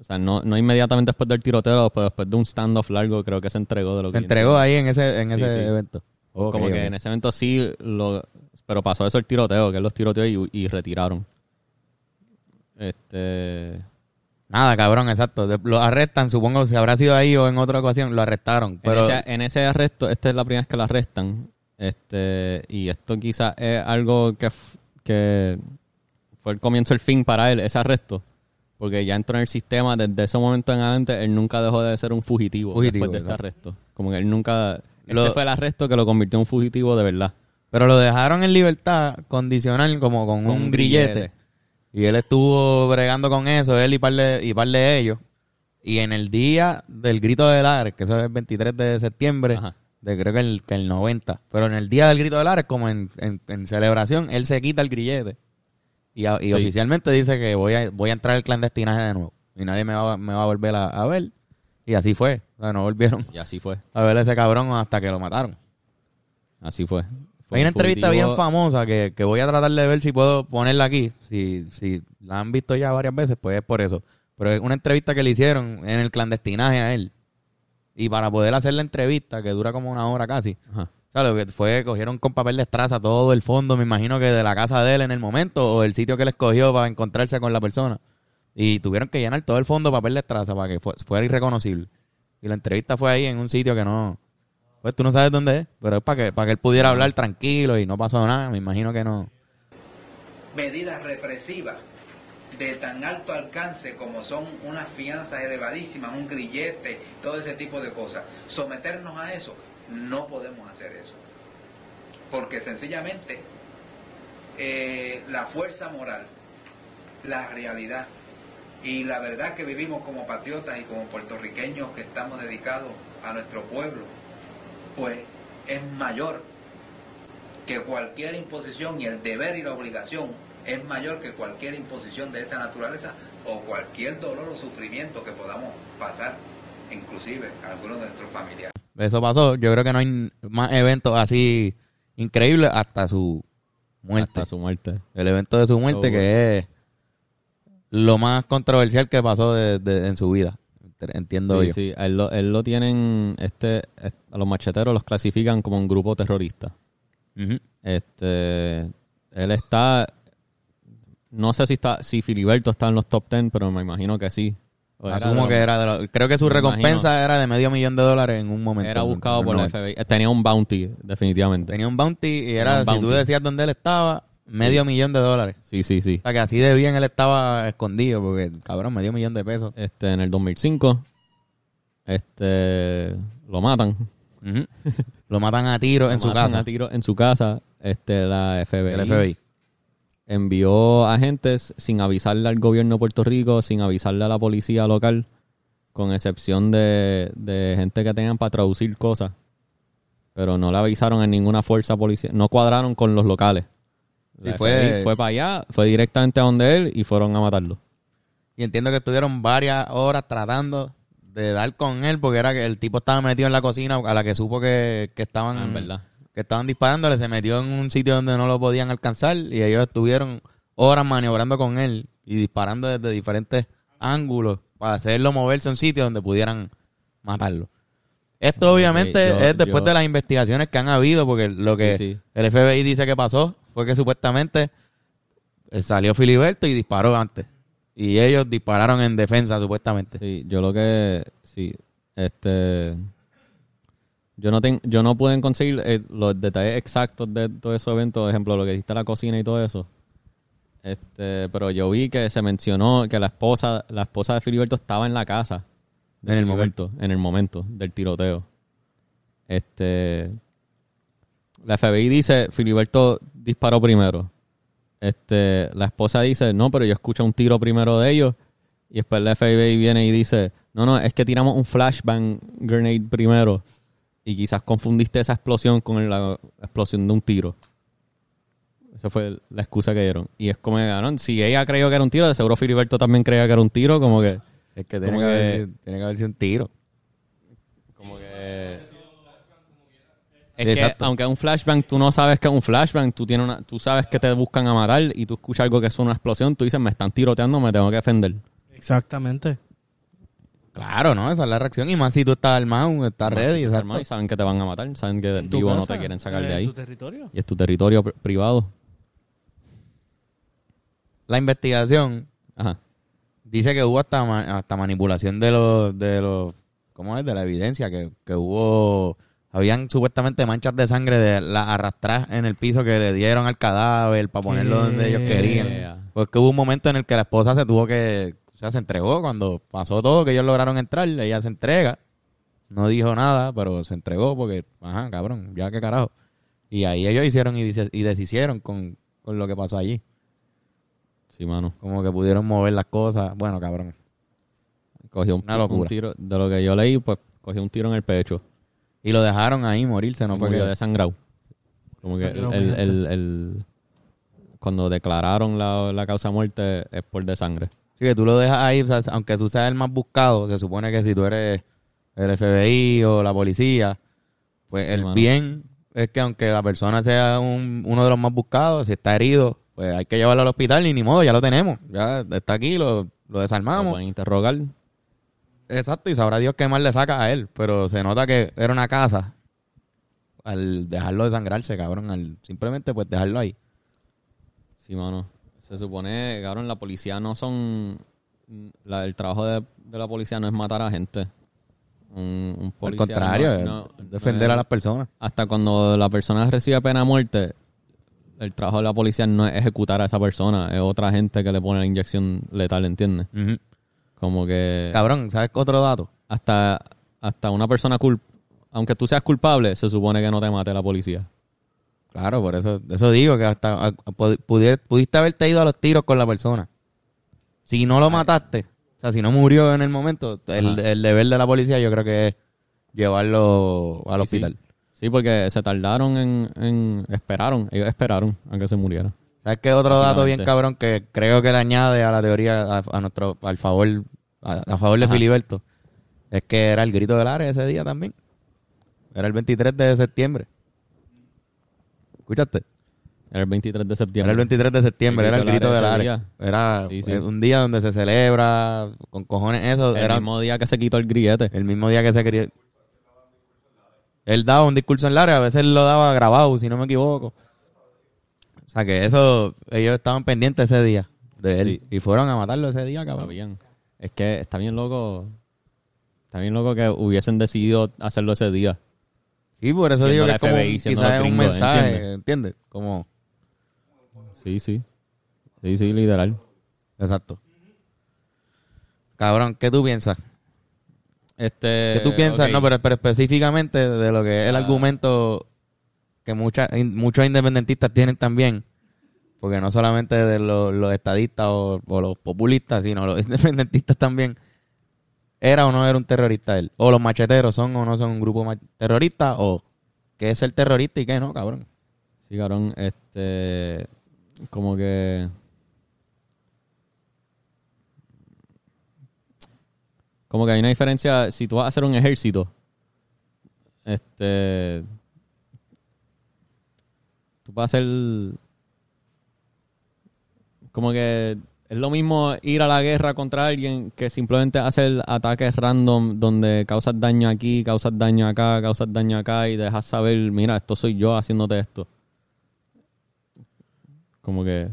o sea, no, no inmediatamente después del tiroteo, pero después de un standoff largo, creo que se entregó de lo Se que entregó ahí en ese, en Sí, ese sí. evento. Como que en ese evento sí, lo, pero pasó eso el tiroteo, que él los tiroteó y, y retiraron. Este, Nada, cabrón, exacto. Lo arrestan, supongo si habrá sido ahí o en otra ocasión, lo arrestaron. Pero en, ese, en ese arresto, esta es la primera vez que lo arrestan. Este, y esto quizás es algo que, que fue el comienzo, el fin para él, ese arresto. Porque ya entró en el sistema desde ese momento en adelante, él nunca dejó de ser un fugitivo, Fugitivo, después de este arresto. Como que él nunca... Lo- este fue el arresto que lo convirtió en un fugitivo de verdad. Pero lo dejaron en libertad condicional, como con, Con un un grillete. grillete. Y él estuvo bregando con eso, él y par de, y par de ellos. Y en el día del grito del Ares, que eso es el 23 de septiembre, Ajá. de creo que el, que el 90. Pero en el día del grito del Ares, como en, en- en celebración, él se quita el grillete. Y, a- y Sí. oficialmente dice que voy a, voy a entrar al clandestinaje de nuevo. Y nadie me va, me va a volver a, a ver. Y así fue. O sea, no volvieron Y así fue. a ver a ese cabrón hasta que lo mataron. Así fue. Fue Hay una un entrevista bien famosa que, que voy a tratar de ver si puedo ponerla aquí. Si, si la han visto ya varias veces, pues es por eso. Pero es una entrevista que le hicieron en el clandestinaje a él. Y para poder hacer la entrevista, que dura como una hora casi, Ajá. lo que fue, cogieron con papel de estraza todo el fondo, me imagino que de la casa de él en el momento, o el sitio que él escogió para encontrarse con la persona. Y tuvieron que llenar todo el fondo de papel de estraza para que fue- fuera irreconocible. Y la entrevista fue ahí en un sitio que no, pues tú no sabes dónde es, pero es para que, para que él pudiera hablar tranquilo y no pasó nada, me imagino que no. medidas represivas de tan alto alcance como son unas fianzas elevadísimas, un grillete, todo ese tipo de cosas. Someternos a eso, no podemos hacer eso. Porque sencillamente eh, la fuerza moral, la realidad y la verdad que vivimos como patriotas y como puertorriqueños que estamos dedicados a nuestro pueblo, pues es mayor que cualquier imposición y el deber y la obligación es mayor que cualquier imposición de esa naturaleza o cualquier dolor o sufrimiento que podamos pasar, inclusive algunos de nuestros familiares. Eso pasó. Yo creo que no hay más eventos así increíbles hasta su muerte. Hasta su muerte. El evento de su muerte Oh, que es lo más controversial que pasó de- de- en su vida. Entiendo Sí, yo. sí, él lo, él lo tienen, este, est- a los macheteros los clasifican como un grupo terrorista. Este, él está, no sé si está, si Filiberto está en los top 10, pero me imagino que sí. O Asumo que era de los- creo que su recompensa imagino. era de medio millón de dólares en un momento. Era buscado por la 90. FBI. Tenía un bounty, definitivamente. Tenía un bounty y era, si tú decías dónde él estaba, medio millón de dólares. Sí, sí, sí. O sea que así de bien él estaba escondido, porque cabrón, medio millón de pesos. Este, en el 2005, este, lo matan. [LAUGHS] Lo matan a tiro en Lo su matan casa. a tiro en su casa. Este, la FBI, El FBI. envió agentes sin avisarle al gobierno de Puerto Rico, sin avisarle a la policía local, con excepción de, de gente que tengan para traducir cosas. Pero no le avisaron en ninguna fuerza policial. No cuadraron con los locales. Sí, fue- FBI fue para allá, fue directamente a donde él y fueron a matarlo. Y entiendo que estuvieron varias horas tratando de dar con él, porque era que el tipo estaba metido en la cocina a la que supo que, que estaban Ah, en verdad. que estaban disparándole, se metió en un sitio donde no lo podían alcanzar y ellos estuvieron horas maniobrando con él y disparando desde diferentes ángulos para hacerlo moverse a un sitio donde pudieran matarlo. Esto obviamente yo- es después yo- de las investigaciones que han habido, porque lo que Sí, sí. el FBI dice que pasó fue que supuestamente eh, salió Filiberto y disparó antes. Y ellos dispararon en defensa, supuestamente. Sí, yo lo que sí, este yo no ten- yo no pude conseguir eh, los detalles exactos de todos esos eventos, por ejemplo, lo que dijiste la cocina y todo eso. Este, pero yo vi que se mencionó que la esposa, la esposa de Filiberto estaba en la casa En el Filiberto, en el momento del tiroteo. Este la FBI dice Filiberto disparó primero. Este, la esposa dice, "No, pero yo escucho un tiro primero de ellos." Y después la FBI viene y dice, "No, no, es que tiramos un flashbang grenade primero." Y quizás confundiste esa explosión con la explosión de un tiro. Esa fue la excusa que dieron. Y es como que ganaron. Si ella creyó que era un tiro, de seguro Filiberto también creía que era un tiro, como que. Es que tiene que, haber que- sido- tiene que haber sido un tiro. Como que. Es Sí, que, aunque es un flashbang, tú no sabes que es un flashbang, tú, tienes una, tú sabes que te buscan a matar y tú escuchas algo que es una explosión, tú dices, me están tiroteando, me tengo que defender. Exactamente. Claro, ¿no? Esa es la reacción. Y más si tú estás armado, estás ready. Estás armado y saben que te van a matar, saben que del En tu vivo no casa, te quieren sacar de ahí. En tu territorio. Y es tu territorio pri- privado. La investigación Ajá. dice que hubo hasta, ma- hasta manipulación de los, de los, ¿cómo es? De la evidencia, que, que hubo, habían supuestamente manchas de sangre de la arrastrar en el piso que le dieron al cadáver para ponerlo donde ellos querían. Porque hubo un momento en el que la esposa se tuvo que, o sea, se entregó cuando pasó todo, que ellos lograron entrar, ella se entrega, no dijo nada, pero se entregó porque, ajá, cabrón, ya qué carajo. Y ahí ellos hicieron y, dice- y deshicieron con, con lo que pasó allí. Sí, mano. Como que pudieron mover las cosas. Bueno, cabrón. Cogió un, Una locura. un tiro, de lo que yo leí, pues cogió un tiro en el pecho. Y lo dejaron ahí morirse, no fue murió que... desangrado. Como que el, Sangrado el- gigante. el- el- cuando declararon la, la causa de muerte es por desangre. Sí, que tú lo dejas ahí, o sea, aunque tú seas el más buscado, se supone que si tú eres el FBI o la policía, pues el mano. bien es que aunque la persona sea un- uno de los más buscados, si está herido, pues hay que llevarlo al hospital y ni modo, ya lo tenemos. Ya está aquí, lo, lo Lo desarmamos. pueden interrogar. Exacto, y sabrá Dios qué más le saca a él. Pero se nota que era una casa al dejarlo desangrarse, cabrón. Al simplemente pues dejarlo ahí. Sí, mano. Se supone, cabrón, la policía no son... La, el trabajo de, de la policía no es matar a gente. Un, un Al policía contrario, no- es defender no a las personas. Hasta cuando la persona recibe pena de muerte, el trabajo de la policía no es ejecutar a esa persona, es otra gente que le pone la inyección letal, ¿entiendes? Como que Cabrón, ¿sabes otro dato? hasta, hasta una persona culp aunque tú seas culpable, se supone que no te mate la policía. Claro, por eso, eso digo que hasta a- pudier- pudiste haberte ido a los tiros con la persona. Si no lo mataste, o sea, si no murió en el momento, el, el deber de la policía yo creo que es llevarlo al Sí, sí. hospital. Sí, porque se tardaron en, en esperaron, ellos esperaron a que se muriera. ¿Sabes qué otro dato bien cabrón que creo que le añade a la teoría a, a nuestro al favor a, a favor de Ajá. Filiberto? Es que era el grito del área ese día también. Era el 23 de septiembre. ¿Escuchaste? Era el 23 de septiembre. Era el 23 de septiembre, El era el grito del área Era Sí, sí. un día donde se celebra con cojones eso. El era mismo día que se quitó el grillete. el mismo día que se quería. Él daba un discurso en el área, a veces lo daba grabado, si no me equivoco. O sea que eso, ellos estaban pendientes ese día de él. Y fueron a matarlo ese día, Está cabrón. bien. Es que está bien loco. Está bien loco que hubiesen decidido hacerlo ese día. Sí, por eso digo que es como FBI, quizás es un gringos, mensaje, ¿entiendes? ¿entiendes? Como, Sí, sí. Sí, sí, literal. exacto. Cabrón, ¿qué tú piensas? Este, ¿Qué tú piensas? ok. No, pero, pero específicamente de lo que es el Ah. argumento que mucha- muchos independentistas tienen también, porque no solamente de los, estadistas o, los populistas, sino los [LAUGHS] independentistas también. ¿Era o no era un terrorista él? ¿O los macheteros son o no son un grupo terrorista? ¿O qué es ser terrorista y qué no, cabrón? Sí, cabrón, este. Como que. Como que hay una diferencia. Si tú vas a hacer un ejército, este. Vas a hacer. Como que es lo mismo ir a la guerra contra alguien que simplemente hacer ataques random donde causas daño aquí, causas daño acá, causas daño acá y dejas saber, mira, esto soy yo haciéndote esto. Como que.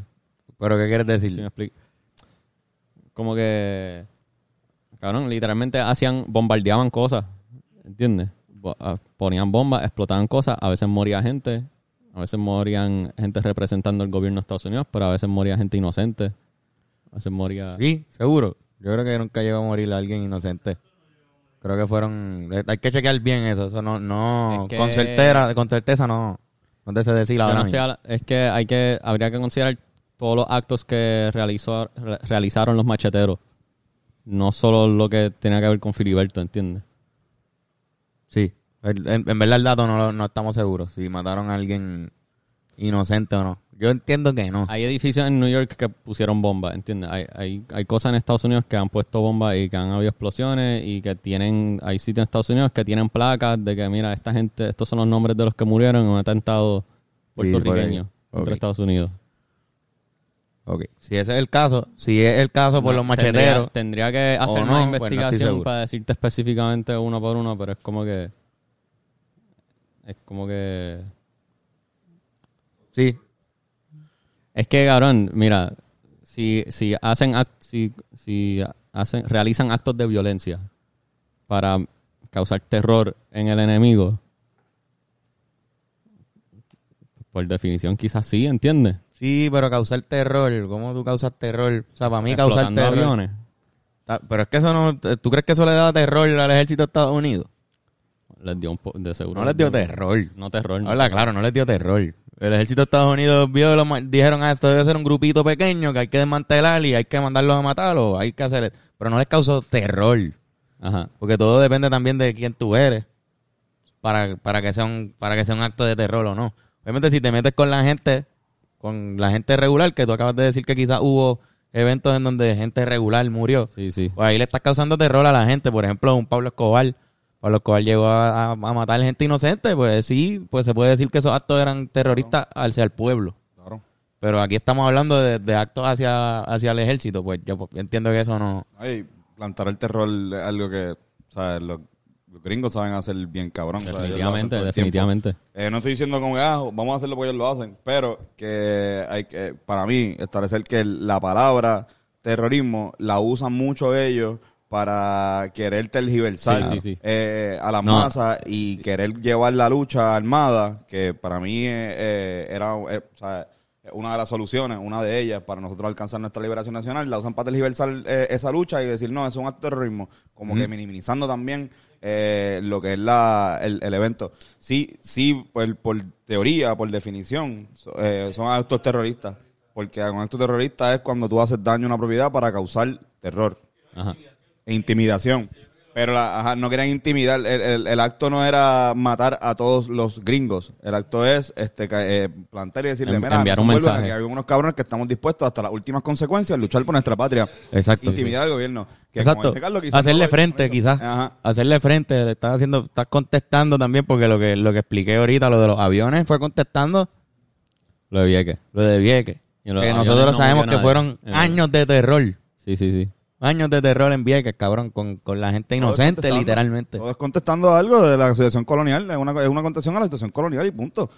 ¿Pero qué quieres si decir? me explico. Como que. Cabrón, literalmente hacían. Bombardeaban cosas. ¿Entiendes? Ah, Ponían bombas, explotaban cosas. A veces moría gente. A veces morían gente representando el gobierno de Estados Unidos, pero a veces moría gente inocente. A veces moría. Sí, seguro. Yo creo que nunca llegó a morir alguien inocente. Creo que fueron... Hay que chequear bien eso. Eso no... no Es que- con, certera, con certeza no... No te sé decir ahora no es que hay que habría que considerar todos los actos que realizó, re- realizaron los macheteros. No solo lo que tenía que ver con Filiberto, ¿entiendes? Sí. En, en- verdad el dato no, no estamos seguros. Si mataron a alguien inocente o no. Yo entiendo que no. Hay edificios en New York que pusieron bombas, ¿entiendes? Hay, hay, hay cosas en Estados Unidos que han puesto bombas y que han habido explosiones y que tienen, hay sitios en Estados Unidos que tienen placas de que, mira, esta gente, estos son los nombres de los que murieron en un atentado puertorriqueño por ahí. contra Ok. Estados Unidos. Ok. Si ese es el caso, si es el caso por No, los macheteros... Tendría, tendría que hacer una pues no investigación para decirte específicamente uno por uno, pero es como que. Es como que. Sí. Es que, cabrón, mira, si, si hacen act- si, si hacen, realizan actos de violencia para causar terror en el enemigo, por definición quizás sí, ¿entiendes? Sí, pero causar terror. ¿Cómo tú causas terror? O sea, para mí causar terror... aviones. Pero es que eso no... ¿Tú crees que eso le da terror al ejército de Estados Unidos? Les dio un po- de seguro. No les dio terror. No terror. no. Habla claro, no les dio terror. El ejército de Estados Unidos vio, ma- dijeron, ah, esto debe ser un grupito pequeño que hay que desmantelar y hay que mandarlos a matar o hay que hacer... Pero no les causó terror. Ajá. Porque todo depende también de quién tú eres para, para, que sea un, para que sea un acto de terror o no. Obviamente si te metes con la gente, con la gente regular, que tú acabas de decir que quizás hubo eventos en donde gente regular murió, Sí, sí. pues ahí le estás causando terror a la gente. Por ejemplo, un Pablo Escobar. Pablo Escobar llegó a, matar gente inocente, pues sí, pues se puede decir que esos actos eran terroristas hacia el pueblo. Claro. Pero aquí estamos hablando de, de actos hacia, hacia el ejército, pues yo pues, entiendo que eso no... Ay, plantar el terror es algo que, o sea, los, los gringos saben hacer bien cabrón. o sea, Definitivamente, definitivamente. Eh, no estoy diciendo como que ah, vamos a hacerlo porque ellos lo hacen, pero que hay que, para mí, establecer que la palabra terrorismo la usan mucho ellos para querer tergiversar Sí, sí, sí. eh, a la No. masa y querer llevar la lucha armada, que para mí eh, eh, era eh, o sea, una de las soluciones, una de ellas para nosotros alcanzar nuestra liberación nacional, la usan para tergiversar eh, esa lucha y decir, no, es un acto de terrorismo, como que minimizando también eh, lo que es la, el, el evento. Sí, sí, por, por teoría, por definición, so- eh, son actos terroristas, porque un acto terrorista es cuando tú haces daño a una propiedad para causar terror Ajá. E intimidación. Pero la- ajá, no querían intimidar. El, el- el acto no era matar a todos los gringos. El acto es este eh, plantar y decirle, En- mira, enviar un mensaje. que hay unos cabrones que estamos dispuestos hasta las últimas consecuencias a luchar por nuestra patria. Exacto. Intimidar al gobierno. Que Exacto. Carlos, Hacerle no- frente, quizás. Ajá. Hacerle frente. Estás haciendo, estás contestando también, porque lo que, lo que expliqué ahorita, lo de los aviones, fue contestando Lo de Vieques. lo de Vieques. Que nosotros no sabemos que fueron años de terror. Sí, sí, sí. Años de terror en Vieques, cabrón, con, con la gente inocente, literalmente. Todo es contestando algo de la situación colonial. Es una, es una contestación a la situación colonial y punto.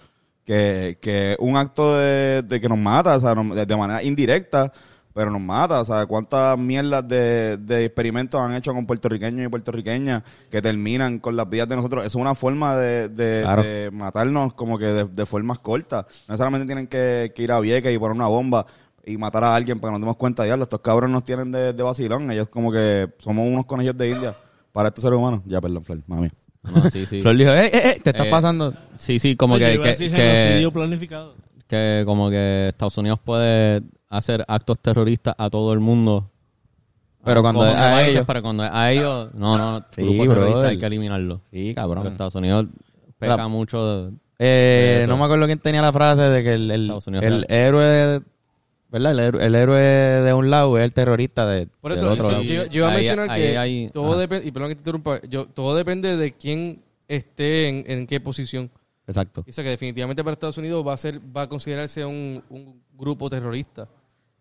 Que, que un acto de, de que nos mata, o sea, nos- de, de manera indirecta, pero nos mata. O sea, cuántas mierdas de, de experimentos han hecho con puertorriqueños y puertorriqueñas que terminan con las vidas de nosotros. Es una forma de, de- Claro. de matarnos como que de, de formas cortas. No necesariamente tienen que, que ir a Vieques y poner una bomba y matar a alguien para que nos demos cuenta ya estos cabros nos tienen de, de vacilón ellos como que somos unos conejos de India para estos seres humanos ya perdón Flor mami No, sí, sí. Flor dijo, eh, eh, eh, te estás Eh, pasando. Sí, sí, como Oye, que, que, decir que, planificado. que como que Estados Unidos puede hacer actos terroristas a todo el mundo. Pero A cuando es de a ellos- Pero cuando es a ellos, no, no, Sí, grupo terrorista hay que eliminarlo. Sí, Pero cabrón. Estados Unidos peca La- mucho. Eh, Eso. no me acuerdo quién tenía la frase de que el, el, héroe, ¿verdad? El, héroe- el héroe de un lado es el terrorista de, Por del eso, otro sí, lado. yo, yo iba a mencionar ahí que todo depende, y perdón que te interrumpa, yo, todo depende de quién esté en, en qué posición. Exacto. O sea que definitivamente para Estados Unidos va a ser, va a considerarse un, un grupo terrorista.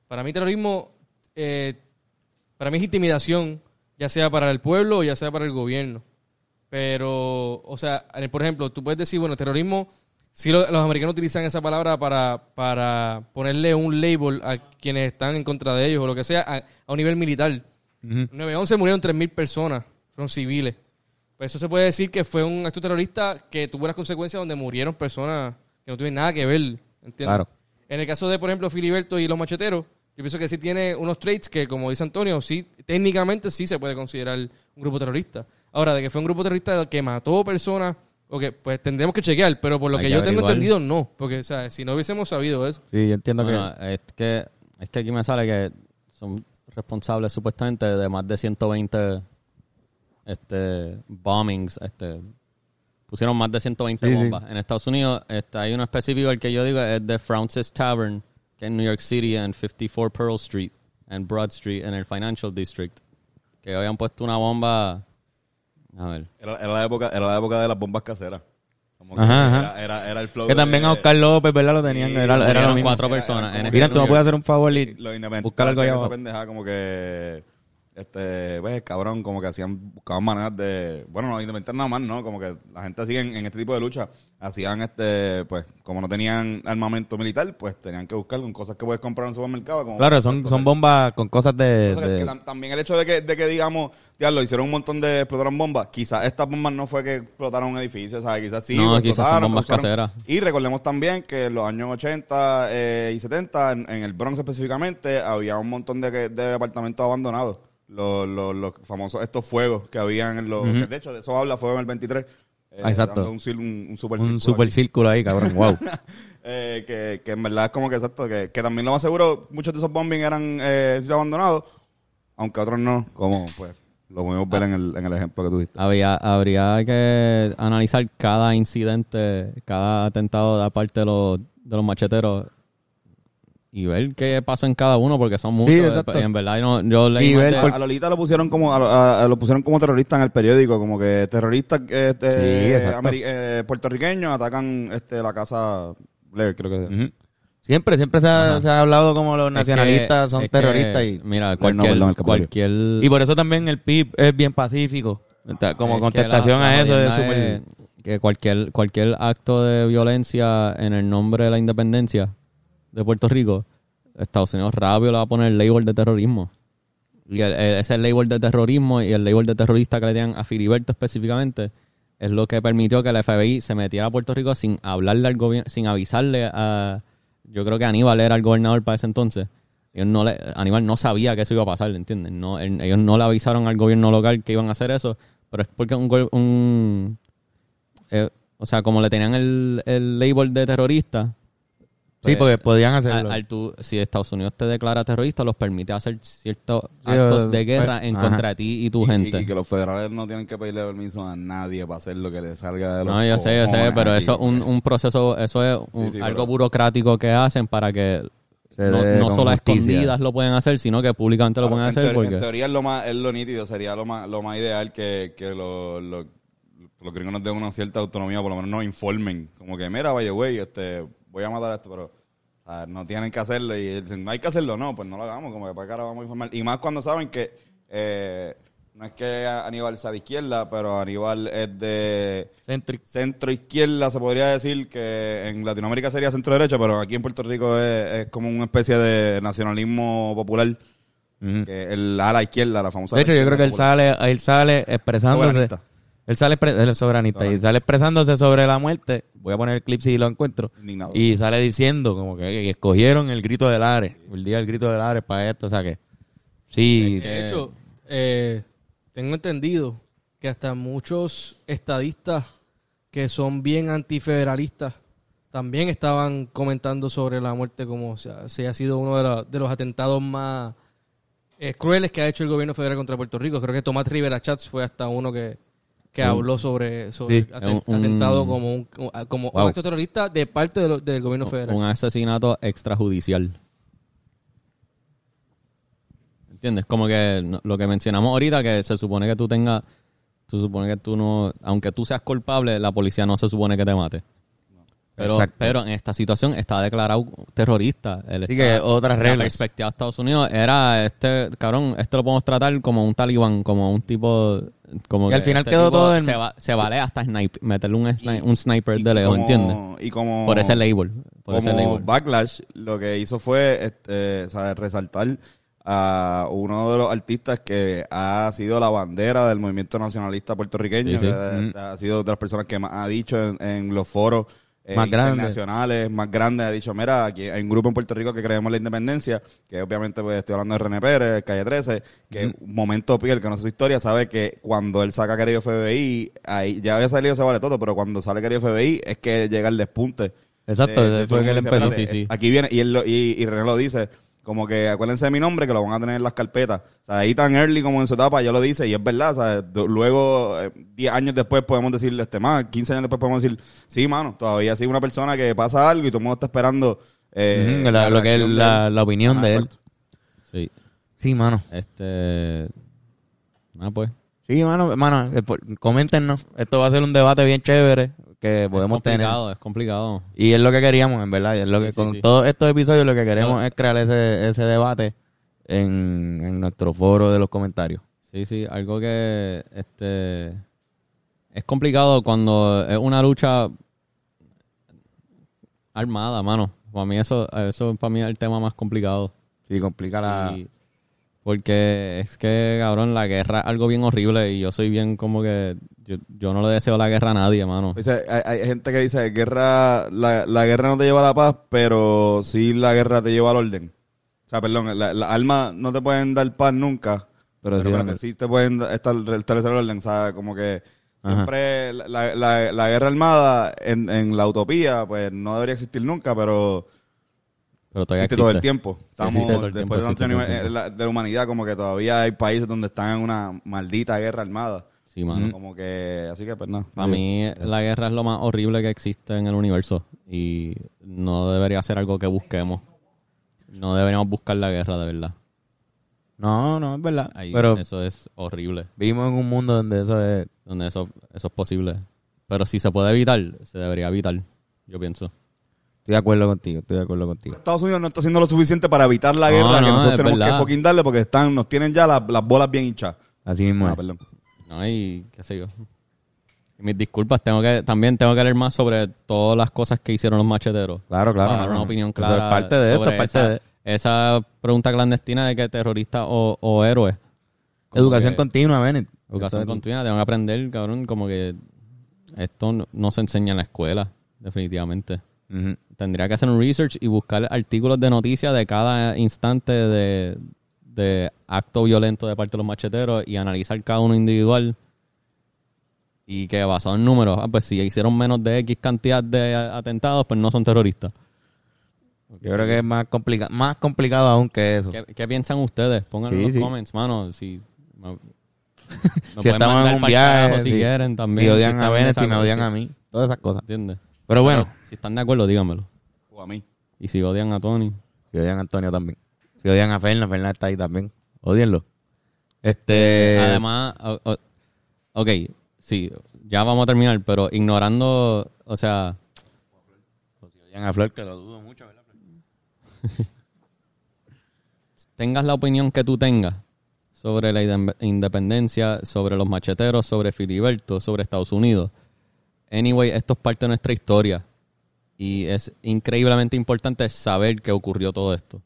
Para mí terrorismo, eh, para mí es intimidación, ya sea para el pueblo o ya sea para el gobierno. Pero, o sea, por ejemplo, tú puedes decir, bueno, terrorismo, si los americanos utilizan esa palabra para, para ponerle un label a quienes están en contra de ellos o lo que sea, a, a un nivel militar. Ujú. 9-11 murieron 3.000 personas, fueron civiles. Pues eso se puede decir que fue un acto terrorista que tuvo unas consecuencias donde murieron personas que no tuvieron nada que ver. ¿entiendes? Claro. En el caso de, por ejemplo, Filiberto y los macheteros, yo pienso que sí tiene unos traits que, como dice Antonio, sí, técnicamente sí se puede considerar un grupo terrorista. Ahora, de que fue un grupo terrorista que mató personas, o que pues tendremos que chequear, pero por lo Hay que que yo tengo entendido, no. Porque, o sea, si no hubiésemos sabido eso. Sí, yo entiendo Bueno, que... es que es que aquí me sale que son responsables supuestamente de más de 120 este bombings, este pusieron más de 120 Sí, sí. bombas. En Estados Unidos este, hay uno específico el que yo digo es de Francis Tavern, que es en New York City en 54 Pearl Street en Broad Street en el Financial District, que habían puesto una bomba a ver. era, era la época era la época de las bombas caseras Como que Ajá, era, era, era el flow Que también de- a Oscar López, ¿verdad? Lo tenían. Sí, era, lo mismo. cuatro personas Mira, tú me puedes hacer un favor y independientes buscar algo allá esa abajo. pendeja como que este pues cabrón como que hacían buscaban maneras de bueno no independientes nada más no como que la gente así en, en este tipo de lucha hacían este pues como no tenían armamento militar pues tenían que buscar con cosas que puedes comprar en un supermercado como Claro, son, cosas- son bombas con cosas de... que también el hecho de que, de que digamos, diablo, hicieron un montón de explotaron bombas, quizás estas bombas no fue que explotaron un edificio, ¿sabes? Quizás sí, No, quizás son bombas caseras. Y recordemos también que en los años 80 eh, y 70, en, en el Bronx específicamente, había un montón de, de apartamentos abandonados. Los, los, los famosos, estos fuegos que habían en los... Ujú. que de hecho, de eso habla Fuego en el 23. eh, Ah, exacto. dando Un, cir- un, un super un círculo super aquí. círculo ahí, cabrón. Wow. [LAUGHS] Eh, que, que en verdad es como que exacto, que, que también lo más seguro, muchos de esos bombings eran eh, sitios abandonados, aunque otros no, como pues lo podemos ver en, el, en el ejemplo que tú diste. Había, habría que analizar cada incidente, cada atentado de parte de los, de los macheteros y ver qué pasó en cada uno, porque son muchos. exacto. En verdad, no- yo leí Y más ver de- por- A Lolita lo pusieron como a, a- lo pusieron como terrorista en el periódico, como que terroristas este, Sí, ameri- eh, puertorriqueños atacan este la casa Blair, creo que es. Ujú. Siempre, siempre se ha, Ajá. se ha hablado como los es que- nacionalistas son es que, terroristas y, Mira, No, cualquier... perdón, cualquier y por eso también el PIB es bien pacífico. Como Es contestación la- a eso es súper... que cualquier, cualquier acto de violencia en el nombre de la independencia de Puerto Rico, Estados Unidos rápido le va a poner el label de terrorismo. Y el- el- ese label de terrorismo y el label de terrorista que le dieron a Filiberto específicamente es lo que permitió que el FBI se metiera a Puerto Rico sin hablarle al gobierno, sin avisarle a... Yo creo que Aníbal era el gobernador para ese entonces. Ellos no le, Aníbal no sabía que eso iba a pasar, ¿entiendes? No, ellos no le avisaron al gobierno local que iban a hacer eso, pero es porque un, un eh, o sea, como le tenían el, el label de terrorista, Sí, porque podían al- hacerlo. al tú- si Estados Unidos te declara terrorista, los permite hacer ciertos Sí, actos de guerra en ajá. contra de ti y tu Y- gente. Y, que los federales no tienen que pedirle permiso a nadie para hacer lo que les salga de los No, yo sé, yo sé, pero aquí. eso es un, un proceso, eso es un- sí, algo pero- burocrático que hacen para que no, no solo a justicia. escondidas lo pueden hacer, sino que públicamente lo Claro, pueden en hacer. teoría- porque En teoría es lo más, es lo nítido, sería lo más, lo más ideal que, que lo- lo- los gringos nos den una cierta autonomía, por lo menos nos informen. Como que, mira, vaya, güey, este, voy a matar esto, pero no tienen que hacerlo. Y dicen, no hay que hacerlo, no, pues no lo hagamos, como que para cara vamos a informar. Y más cuando saben que eh, no es que Aníbal sea de izquierda, pero Aníbal es de centro izquierda, se podría decir que en Latinoamérica sería centro derecha, pero aquí en Puerto Rico es, es como una especie de nacionalismo popular. Ujú. Que el ala izquierda, la famosa. De hecho, yo creo que él sale, él sale expresándose. Él sale, él es soberanista, y sale expresándose sobre la muerte. Voy a poner el clip si lo encuentro. Indignado. Y sale diciendo como que, que escogieron el grito del Ares, el día del grito del Ares para esto, o sea que sí, De hecho, eh, tengo entendido que hasta muchos estadistas que son bien antifederalistas también estaban comentando sobre la muerte como o sea, si ha sido uno de, la- de los atentados más eh, crueles que ha hecho el gobierno federal contra Puerto Rico. Creo que Tomás Rivera Chats fue hasta uno que, que habló sobre, sobre Sí. aten- Un- un- atentado como un, como Wow. un acto terrorista de parte de lo- del gobierno federal. un asesinato extrajudicial. ¿Entiendes? Como que lo que mencionamos ahorita, que se supone que tú tengas, se supone que tú no, aunque tú seas culpable, la policía no se supone que te mate. Pero, Exacto. pero en esta situación está declarado terrorista. Él Así está- que otras La reglas. perspectiva de Estados Unidos era, este, cabrón, este lo podemos tratar como un talibán, como un tipo... Como Y al final este quedó todo en- Se, va- se vale hasta snipe, meterle un, sni- un sniper Y de lejos, ¿entiendes? Y como, Por ese label. Por ese como label. Backlash, lo que hizo fue este, ¿sabes? resaltar a uno de los artistas que ha sido la bandera del movimiento nacionalista puertorriqueño, Sí, sí. que ha- Mm. ha sido de las personas que más ha dicho en, en los foros eh, Más grandes. internacionales, más grandes, ha dicho, mira, aquí hay un grupo en Puerto Rico que creemos la independencia, que obviamente pues estoy hablando de René Pérez, Calle 13, que un momento piel, que no sé su historia, sabe que cuando él saca querido FBI, ahí ya había salido se vale todo, pero cuando sale querido FBI es que llega el despunte. Exacto, de- que él empezó. "Espérate, Sí, sí. Aquí viene, y, él lo- y, y René lo dice, como que acuérdense de mi nombre, que lo van a tener en las carpetas. O sea, ahí tan early como en su etapa, ya lo dice, y es verdad. O sea, luego, eh, 10 años después, podemos decirle este más, 15 años después, podemos decir, sí, mano, todavía sigue una persona que pasa algo y todo el mundo está esperando. eh, la- lo que es la, opinión de él. exacto. Sí. Sí, mano. Este. Ah, pues. Sí, mano, mano, coméntenos. Esto va a ser un debate bien chévere que podemos es tener. complicado, es complicado. Y es lo que queríamos, en verdad. es lo que Sí, con sí. todos estos episodios lo que queremos es crear ese, ese debate en, en nuestro foro de los comentarios. Sí, sí, algo que este es complicado cuando es una lucha armada, mano. Para mí eso, eso para mí es el tema más complicado. Sí, complica la... Y- porque es que, cabrón, la guerra es algo bien horrible y yo soy bien como que yo, yo no le deseo la guerra a nadie, mano. Dice, hay, hay gente que dice, guerra, la, la guerra no te lleva a la paz, pero sí la guerra te lleva al orden. O sea, perdón, la- las armas no te pueden dar paz nunca, Pero pero, sí, sí te pueden restablecer el orden. O sea, como que siempre la, la- la guerra armada en, en la utopía, pues no debería existir nunca, pero Pero todavía existe existe. todo el tiempo. Estamos, existe todo el después de, tanto tiempo. eh, la- de la humanidad, como que todavía hay países donde están en una maldita guerra armada. Sí, mano. Como que, así que pues no. Para mí la guerra es lo más horrible que existe en el universo y no debería ser algo que busquemos. No deberíamos buscar la guerra de verdad. No, no, es verdad. Ahí, Pero eso es horrible, vivimos en un mundo donde eso es... donde eso, eso es posible. Pero si se puede evitar, se debería evitar, yo pienso. Estoy de acuerdo contigo, estoy de acuerdo contigo. Estados Unidos no está haciendo lo suficiente para evitar la No, guerra que no, nosotros tenemos verdad. que fucking darle porque están, nos tienen ya las, las bolas bien hinchadas. Así mismo Ah, es. perdón. No, y qué sé yo. Mis disculpas, tengo que también tengo que leer más sobre todas las cosas que hicieron los macheteros. Claro, claro. Para dar una opinión Eso es clara. parte de esto, sobre parte esa, de... esa pregunta clandestina de que terrorista o, o héroe. Como Educación que- continua, Bennett. Educación continua, tengo que aprender, cabrón, como que esto no, no se enseña en la escuela, definitivamente. Ujú. Tendría que hacer un research y buscar artículos de noticias de cada instante de, de acto violento de parte de los macheteros y analizar cada uno individual. Y que basado en números, ah, pues si hicieron menos de X cantidad de atentados, pues no son terroristas. Yo creo que es más complicado, más complicado aún que eso. ¿Qué, qué piensan ustedes? Pónganlo Sí, en los sí. comments, mano. Si, me- me [LAUGHS] si pueden estamos mandar en un viaje, si si, quieren también. si odian a esa si me odian a mí, todas esas cosas. ¿Entiendes? Pero bueno, si están de acuerdo, dígamelo. O a mí. Y si odian a Tony, si odian a Antonio también. Si odian a Fernández, Fernández está ahí también. Odienlo. Este. Además, o- o- ok, sí, ya vamos a terminar, pero ignorando, o sea, si odian a Flor, que lo dudo mucho, ¿verdad? [LAUGHS] tengas la opinión que tú tengas sobre la inde- independencia, sobre los macheteros, sobre Filiberto, sobre Estados Unidos. Anyway, esto es parte de nuestra historia y es increíblemente importante saber que ocurrió todo esto.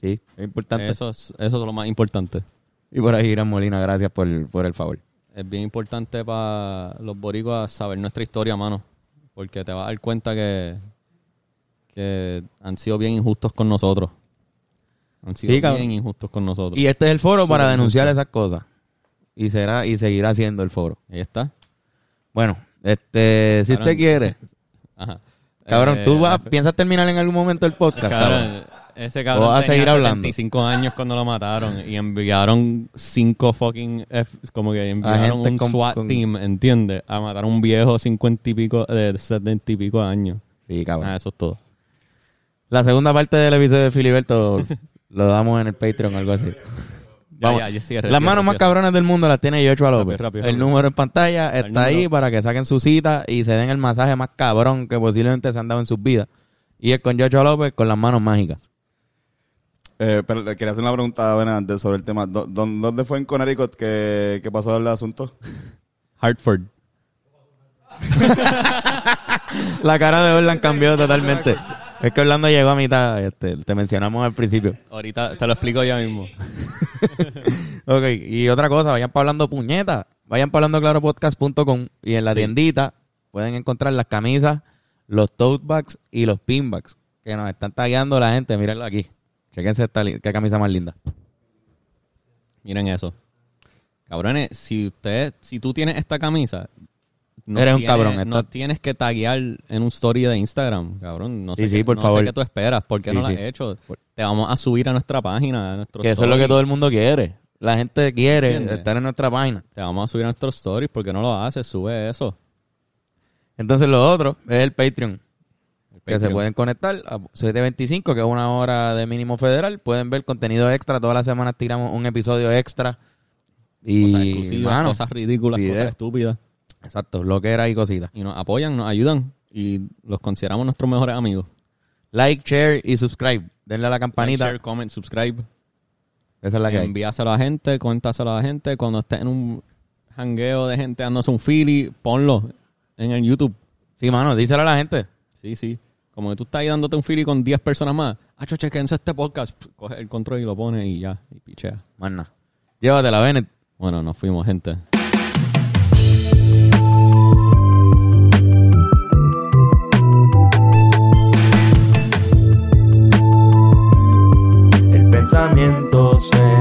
Sí, es importante. Eso es, eso es lo más importante. Y por ahí, Irán Molina, gracias por, por el favor. Es bien importante para los boricuas saber nuestra historia, mano. Porque te vas a dar cuenta que, que han sido bien injustos con nosotros. Han sido Sí, bien injustos con nosotros. Y este es el foro para denunciar injusto. esas cosas. Y será y seguirá siendo el foro. Ahí está. Bueno, este, si usted quiere, [LAUGHS] Ajá. Cabrón, Eh, tú vas, piensas terminar en algún momento el podcast, Cabrón, cabrón. ese ¿O cabrón vas a seguir tenía hablando? 75 años cuando lo mataron y enviaron cinco fucking F- como que enviaron un con- SWAT con- team, ¿entiendes? A matar a un viejo 50 y pico de 70 y pico años. Sí, cabrón. Ah, eso es todo. La segunda parte del episodio de Filiberto [LAUGHS] lo damos en el Patreon o algo así. Ya, Vamos. ya, ya, cierre, Las cierre, manos más cierre. cabronas del mundo las tiene Yochoa López. rápido, el rápido. número en pantalla está ahí para que saquen su cita y se den el masaje más cabrón que posiblemente se han dado en sus vidas. Y es con Yochoa López con las manos mágicas. Eh, pero le quería hacer una pregunta antes sobre el tema. ¿Dó- dó- ¿Dónde fue en Connecticut que, que pasó el asunto? [LAUGHS] Hartford. [LAUGHS] La cara de Orlan cambió totalmente. [LAUGHS] Es que Orlando llegó a mitad, este, te mencionamos al principio. Ahorita te lo explico ya mismo. [LAUGHS] Ok, y otra cosa, vayan para hablando puñeta. Vayan para hablando claropodcast.com y en la Sí. tiendita pueden encontrar las camisas, los tote bags y los pinbacks que nos están tagueando la gente. Mírenlo aquí. Chequense esta qué camisa más linda. Miren eso. Cabrones, si usted, si tú tienes esta camisa, Eres un cabrón, está- tienes que taguear en un story de Instagram, cabrón. No sé, Sí, sí, qué- por no favor. sé qué tú esperas, ¿por qué Sí, no lo has hecho? Te vamos a subir a nuestra página, a nuestro Que eso es lo que todo el mundo quiere. La gente quiere ¿Entiendes? estar en nuestra página. Te vamos a subir a nuestros stories, ¿por qué no lo haces? Sube eso. Entonces lo otro es el Patreon. Que se pueden conectar a 725, que es una hora de mínimo federal. Pueden ver contenido extra. Todas las semanas tiramos un episodio extra. Y, Cosas exclusivas, mano, cosas ridículas, cosas estúpidas. Exacto, lo que era y cositas. Y nos apoyan, nos ayudan y los consideramos nuestros mejores amigos. Like, share y subscribe. Denle a la campanita. Like, share, comment, subscribe. Esa es la que. Envíaselo a la gente, cuéntaselo a la gente. Cuando estés en un jangueo de gente dándose un fili, ponlo en el YouTube. Sí, mano, díselo a la gente. Sí, sí. Como que tú estás ahí dándote un fili con 10 personas más. Hacho, chequense este podcast. Coge el control y lo pone y ya. Y pichea. Más nada. Llévatela, Bennett. Bueno, nos fuimos, gente. El pensamiento semanal.